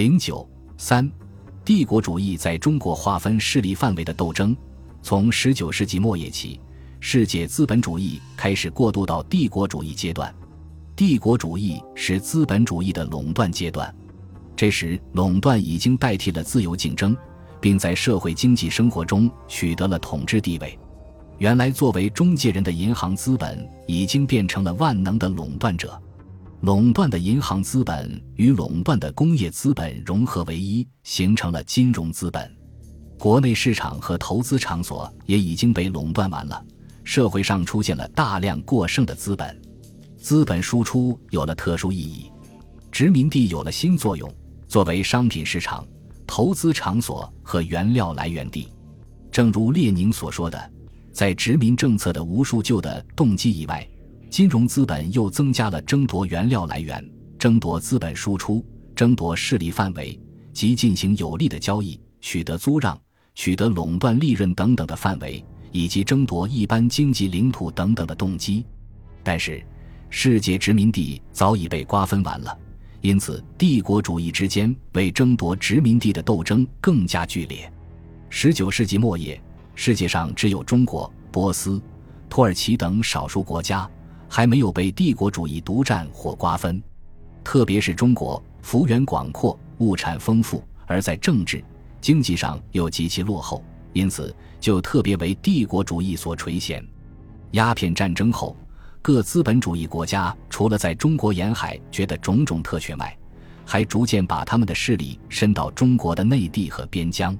零九三，帝国主义在中国划分势力范围的斗争，从十九世纪末叶起，世界资本主义开始过渡到帝国主义阶段。帝国主义是资本主义的垄断阶段，这时垄断已经代替了自由竞争，并在社会经济生活中取得了统治地位。原来作为中介人的银行资本已经变成了万能的垄断者，垄断的银行资本与垄断的工业资本融合为一，形成了金融资本。国内市场和投资场所也已经被垄断完了，社会上出现了大量过剩的资本。资本输出有了特殊意义，殖民地有了新作用，作为商品市场、投资场所和原料来源地。正如列宁所说的，在殖民政策的无数旧的动机以外，金融资本又增加了争夺原料来源、争夺资本输出、争夺势力范围及进行有利的交易、取得租让、取得垄断利润等等的范围，以及争夺一般经济领土等等的动机。但是，世界殖民地早已被瓜分完了，因此帝国主义之间为争夺殖民地的斗争更加剧烈。十九世纪末叶，世界上只有中国、波斯、土耳其等少数国家还没有被帝国主义独占或瓜分。特别是中国，幅员广阔，物产丰富，而在政治、经济上又极其落后，因此就特别为帝国主义所垂涎。鸦片战争后。各资本主义国家除了在中国沿海觉得种种特权外，还逐渐把他们的势力伸到中国的内地和边疆。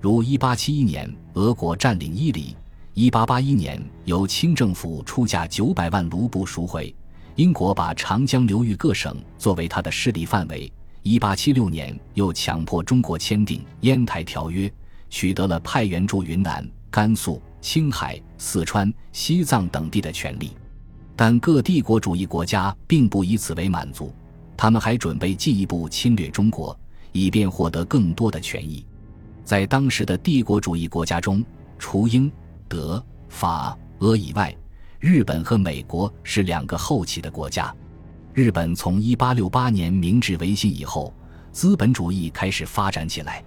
如1871年，俄国占领伊犁；1881年，由清政府出价900万卢布赎回；英国把长江流域各省作为他的势力范围；1876年，又强迫中国签订《烟台条约》，取得了派援助云南、甘肃、青海、四川、西藏等地的权利。但各帝国主义国家并不以此为满足，他们还准备进一步侵略中国，以便获得更多的权益。在当时的帝国主义国家中，除英、德、法、俄以外，日本和美国是两个后起的国家。日本从1868年明治维新以后，资本主义开始发展起来。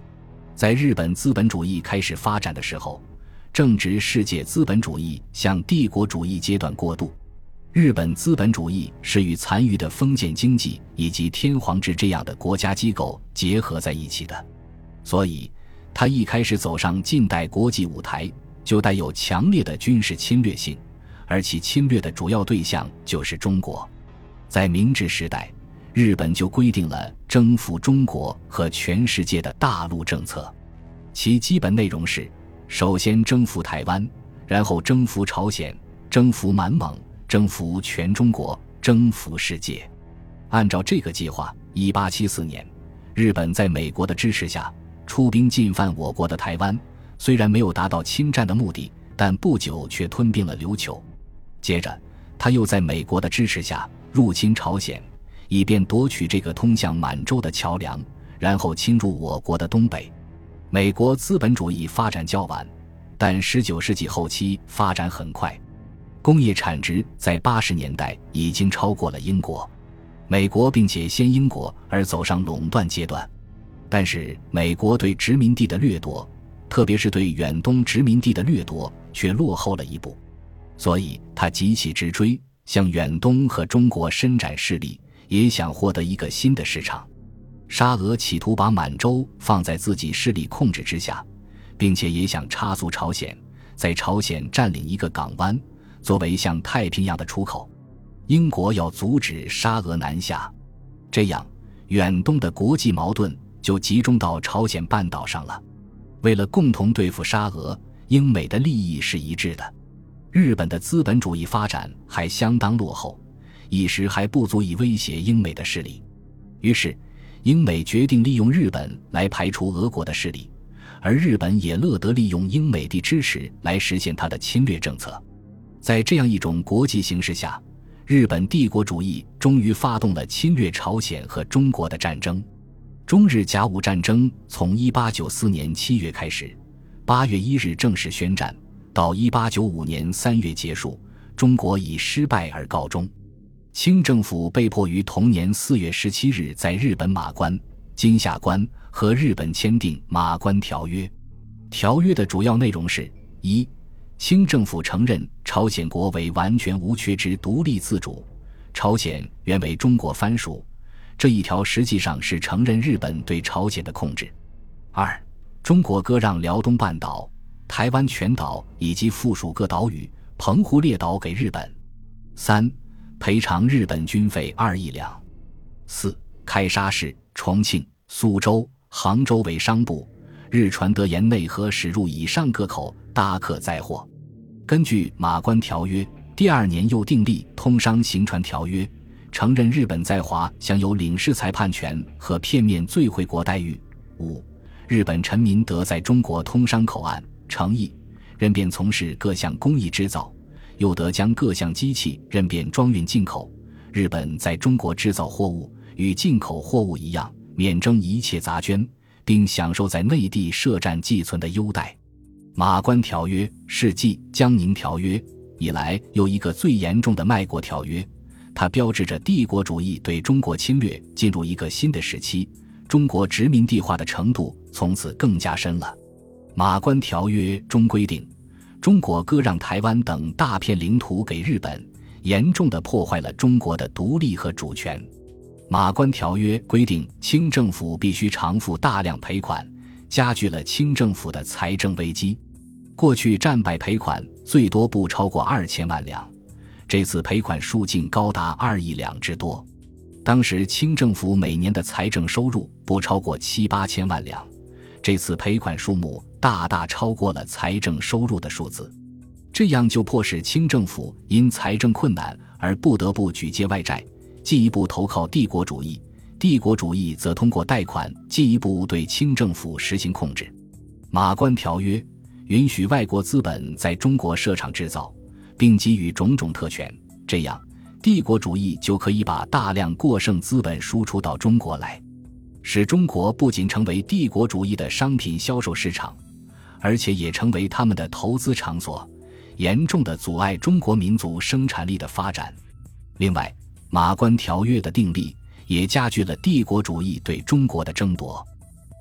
在日本资本主义开始发展的时候，正值世界资本主义向帝国主义阶段过渡。日本资本主义是与残余的封建经济以及天皇制这样的国家机构结合在一起的，所以它一开始走上近代国际舞台就带有强烈的军事侵略性，而其侵略的主要对象就是中国。在明治时代，日本就规定了征服中国和全世界的大陆政策，其基本内容是：首先征服台湾，然后征服朝鲜，征服满蒙。征服全中国，征服世界。按照这个计划，一八七四年，日本在美国的支持下出兵进犯我国的台湾，虽然没有达到侵占的目的，但不久却吞并了琉球。接着，他又在美国的支持下入侵朝鲜，以便夺取这个通向满洲的桥梁，然后侵入我国的东北。美国资本主义发展较晚，但十九世纪后期发展很快。工业产值在八十年代已经超过了英国、美国，并且先英国而走上垄断阶段。但是，美国对殖民地的掠夺，特别是对远东殖民地的掠夺，却落后了一步。所以，他急起直追，向远东和中国伸展势力，也想获得一个新的市场。沙俄企图把满洲放在自己势力控制之下，并且也想插足朝鲜，在朝鲜占领一个港湾。作为向太平洋的出口，英国要阻止沙俄南下，这样远东的国际矛盾就集中到朝鲜半岛上了。为了共同对付沙俄，英美的利益是一致的。日本的资本主义发展还相当落后，一时还不足以威胁英美的势力。于是，英美决定利用日本来排除俄国的势力，而日本也乐得利用英美的支持来实现他的侵略政策。在这样一种国际形势下，日本帝国主义终于发动了侵略朝鲜和中国的战争。中日甲午战争从1894年7月开始，8月1日正式宣战，到1895年3月结束，中国以失败而告终。清政府被迫于同年4月17日在日本马关金下关和日本签订《马关条约》。条约的主要内容是：一、清政府承认朝鲜国为完全无缺之独立自主，朝鲜原为中国藩属。这一条实际上是承认日本对朝鲜的控制。二、中国割让辽东半岛、台湾全岛以及附属各岛屿、澎湖列岛给日本。三、赔偿日本军费二亿两。四、开沙市、重庆、苏州、杭州为商埠，日船得沿内河驶入以上各口搭客载货。根据《马关条约》，第二年又订立《通商行船条约》。承认日本在华享有领事裁判权和片面最惠国待遇。五、日本臣民得在中国通商口岸、城邑任便从事各项工艺制造，又得将各项机器任便装运进口。日本在中国制造货物与进口货物一样，免征一切杂捐，并享受在内地设站寄存的优待。马关条约是继江宁条约以来又一个最严重的卖国条约。它标志着帝国主义对中国侵略进入一个新的时期，中国殖民地化的程度从此更加深了。马关条约中规定，中国割让台湾等大片领土给日本，严重的破坏了中国的独立和主权。马关条约规定，清政府必须偿付大量赔款，加剧了清政府的财政危机。过去战败赔款最多不超过二千万两。这次赔款数竟高达二亿两之多，当时清政府每年的财政收入不超过七八千万两，这次赔款数目大大超过了财政收入的数字，这样就迫使清政府因财政困难而不得不举借外债，进一步投靠帝国主义，帝国主义则通过贷款进一步对清政府实行控制。马关条约允许外国资本在中国设厂制造。并给予种种特权，这样帝国主义就可以把大量过剩资本输出到中国来，使中国不仅成为帝国主义的商品销售市场，而且也成为他们的投资场所，严重的阻碍中国民族生产力的发展。另外，马关条约的订立也加剧了帝国主义对中国的争夺，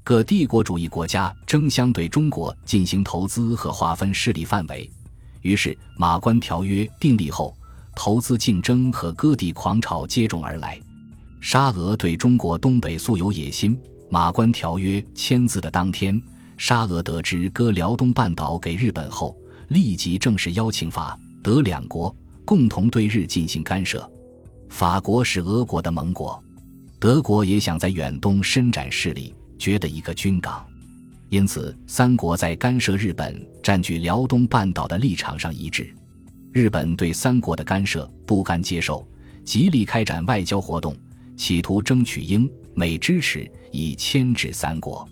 各帝国主义国家争相对中国进行投资和划分势力范围。于是，马关条约订立后，投资竞争和割地狂潮接踵而来。沙俄对中国东北素有野心。马关条约签字的当天，沙俄得知割辽东半岛给日本后，立即正式邀请法德两国共同对日进行干涉。法国是俄国的盟国，德国也想在远东伸展势力，掘得一个军港。因此，三国在干涉日本占据辽东半岛的立场上一致。日本对三国的干涉不甘接受，极力开展外交活动，企图争取英美支持以牵制三国。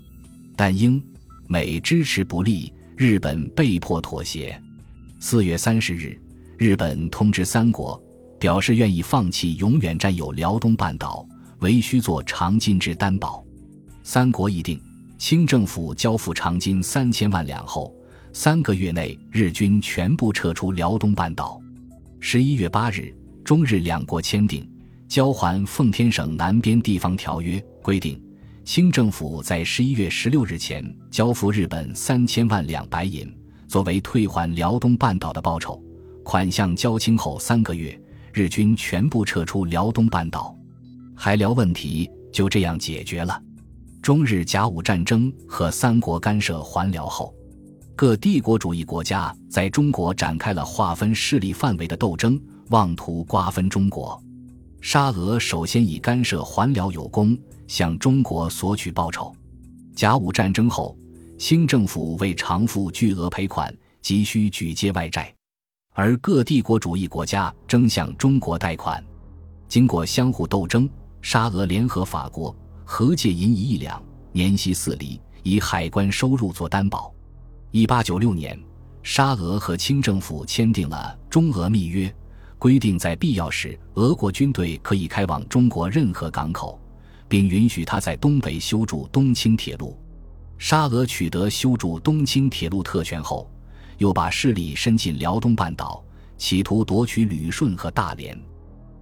但英美支持不力，日本被迫妥协。四月三十日，日本通知三国，表示愿意放弃永远占有辽东半岛，唯需做长进之担保。三国议定。清政府交付长金三千万两后，三个月内日军全部撤出辽东半岛。十一月八日，中日两国签订《交还奉天省南边地方条约》，规定清政府在十一月十六日前交付日本三千万两白银，作为退还辽东半岛的报酬。款项交清后三个月，日军全部撤出辽东半岛，海辽问题就这样解决了。中日甲午战争和三国干涉还辽后，各帝国主义国家在中国展开了划分势力范围的斗争，妄图瓜分中国。沙俄首先以干涉还辽有功，向中国索取报酬。甲午战争后，清政府为偿付巨额赔款，急需举借外债，而各帝国主义国家争向中国贷款。经过相互斗争，沙俄联合法国。合借银一亿两，年息四厘，以海关收入做担保。一八九六年，沙俄和清政府签订了中俄密约，规定在必要时，俄国军队可以开往中国任何港口，并允许他在东北修筑东清铁路。沙俄取得修筑东清铁路特权后，又把势力伸进辽东半岛，企图夺取旅顺和大连。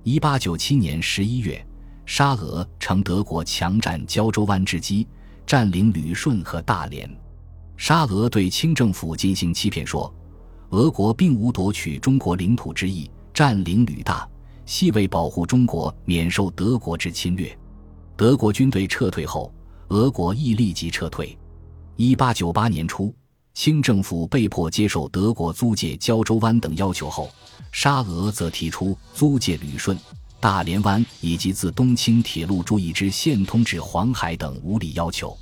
一八九七年十一月。沙俄乘德国强占胶州湾之机，占领旅顺和大连。沙俄对清政府进行欺骗，说俄国并无夺取中国领土之意，占领旅大，系为保护中国免受德国之侵略。德国军队撤退后，俄国亦立即撤退。一八九八年初，清政府被迫接受德国租借胶州湾等要求后，沙俄则提出租借旅顺、大连湾以及自东清铁路筑一支线通至黄海等无理要求。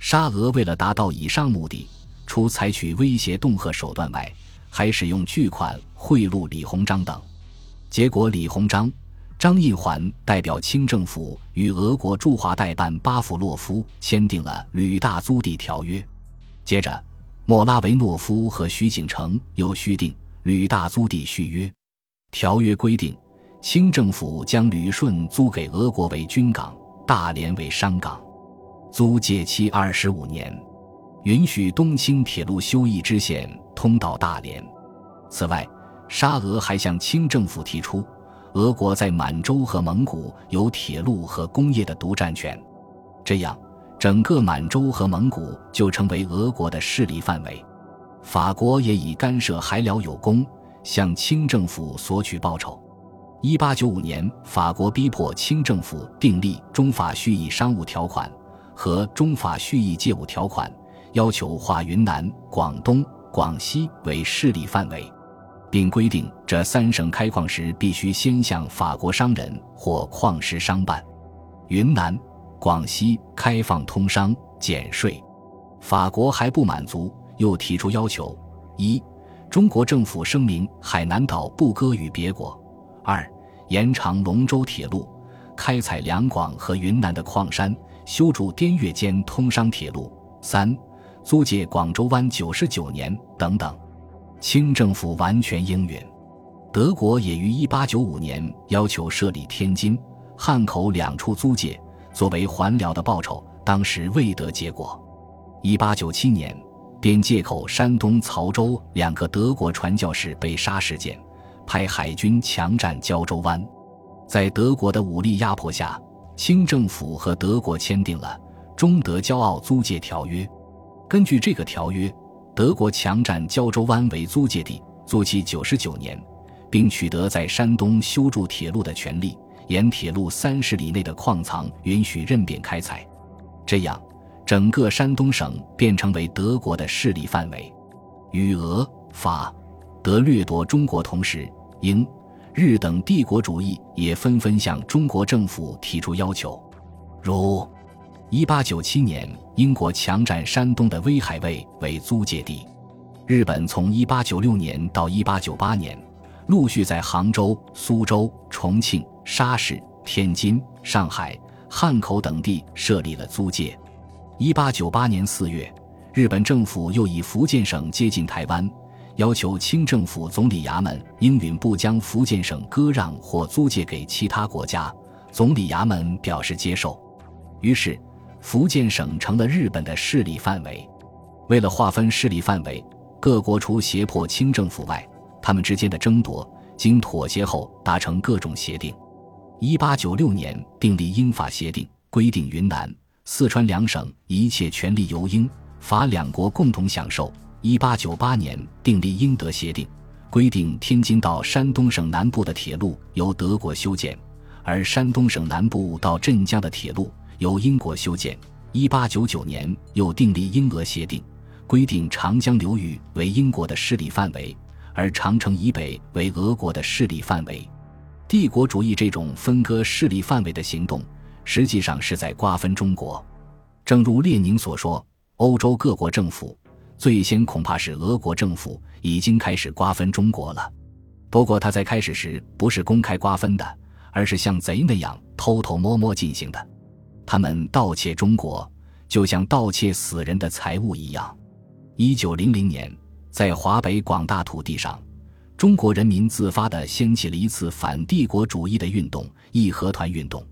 沙俄为了达到以上目的，除采取威胁恫吓手段外，还使用巨款贿赂李鸿章等。结果，李鸿章、张印环代表清政府与俄国驻华代办巴甫洛夫签订了《旅大租地条约》。接着，莫拉维诺夫和徐景成又续订《旅大租地续约》。条约规定，清政府将旅顺租给俄国为军港，大连为商港。租借期二十五年，允许东清铁路修一支线通到大连。此外，沙俄还向清政府提出，俄国在满洲和蒙古有铁路和工业的独占权，这样整个满洲和蒙古就成为俄国的势力范围。法国也以干涉海辽有功，向清政府索取报酬。一八九五年，法国逼迫清政府订立中法续议商务条款。和中法续议借务条款，要求划云南、广东、广西为势力范围，并规定这三省开矿时必须先向法国商人或矿石商办。云南、广西开放通商减税，法国还不满足，又提出要求：一、中国政府声明海南岛不割与别国；二、延长龙舟铁路，开采两广和云南的矿山。修筑滇越间通商铁路，三租借广州湾九十九年等等，清政府完全应允。德国也于一八九五年要求设立天津、汉口两处租界，作为还辽的报酬，当时未得结果。一八九七年，便借口山东曹州两个德国传教士被杀事件，派海军强占胶州湾，在德国的武力压迫下。清政府和德国签订了《中德骄傲租界条约》。根据这个条约，德国强占胶州湾为租界地，租期九十九年，并取得在山东修筑铁路的权利。沿铁路三十里内的矿藏允许任便开采。这样，整个山东省便成为德国的势力范围。与俄、法、德掠夺中国同时，英。日等帝国主义也纷纷向中国政府提出要求，如1897年，英国强占山东的威海卫为租界地；日本从1896年到1898年，陆续在杭州、苏州、重庆、沙市、天津、上海、汉口等地设立了租界。1898年4月，日本政府又以福建省接近台湾。要求清政府总理衙门应允不将福建省割让或租借给其他国家，总理衙门表示接受。于是，福建省成了日本的势力范围。为了划分势力范围，各国除胁迫清政府外，他们之间的争夺经妥协后达成各种协定。一八九六年订立英法协定，规定云南、四川两省一切权利由英法两国共同享受。一八九八年订立英德协定，规定天津到山东省南部的铁路由德国修建，而山东省南部到镇江的铁路由英国修建。一八九九年又订立英俄协定，规定长江流域为英国的势力范围，而长城以北为俄国的势力范围。帝国主义这种分割势力范围的行动，实际上是在瓜分中国。正如列宁所说，欧洲各国政府。最先恐怕是俄国政府已经开始瓜分中国了，不过他在开始时不是公开瓜分的，而是像贼那样偷偷摸摸进行的。他们盗窃中国，就像盗窃死人的财物一样。一九零零年，在华北广大土地上，中国人民自发地掀起了一次反帝国主义的运动——义和团运动。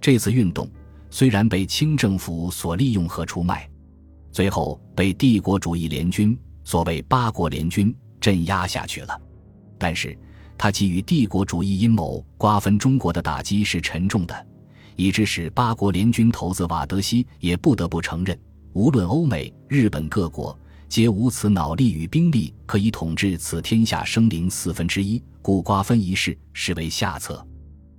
这次运动虽然被清政府所利用和出卖。最后被帝国主义联军（所谓八国联军）镇压下去了，但是他基于帝国主义阴谋瓜分中国的打击是沉重的，以致使八国联军头子瓦德西也不得不承认，无论欧美、日本各国，皆无此脑力与兵力可以统治此天下生灵四分之一，故瓜分一事实为下策。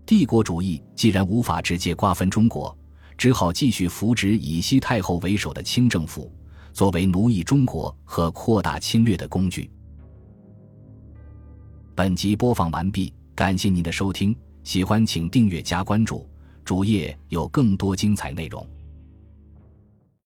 帝国主义既然无法直接瓜分中国，只好继续扶植以西太后为首的清政府，作为奴役中国和扩大侵略的工具。本集播放完毕，感谢您的收听，喜欢请订阅加关注，主页有更多精彩内容。